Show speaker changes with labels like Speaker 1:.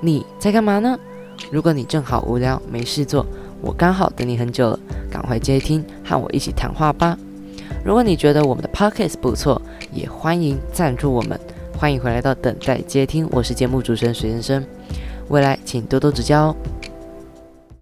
Speaker 1: 你在干嘛呢？如果你正好无聊没事做，我刚好等你很久了，赶快接听，和我一起谈话吧。如果你觉得我们的 podcast 不错，也欢迎赞助我们。欢迎回来到等待接听，我是节目主持人水先生，未来请多多指教哦。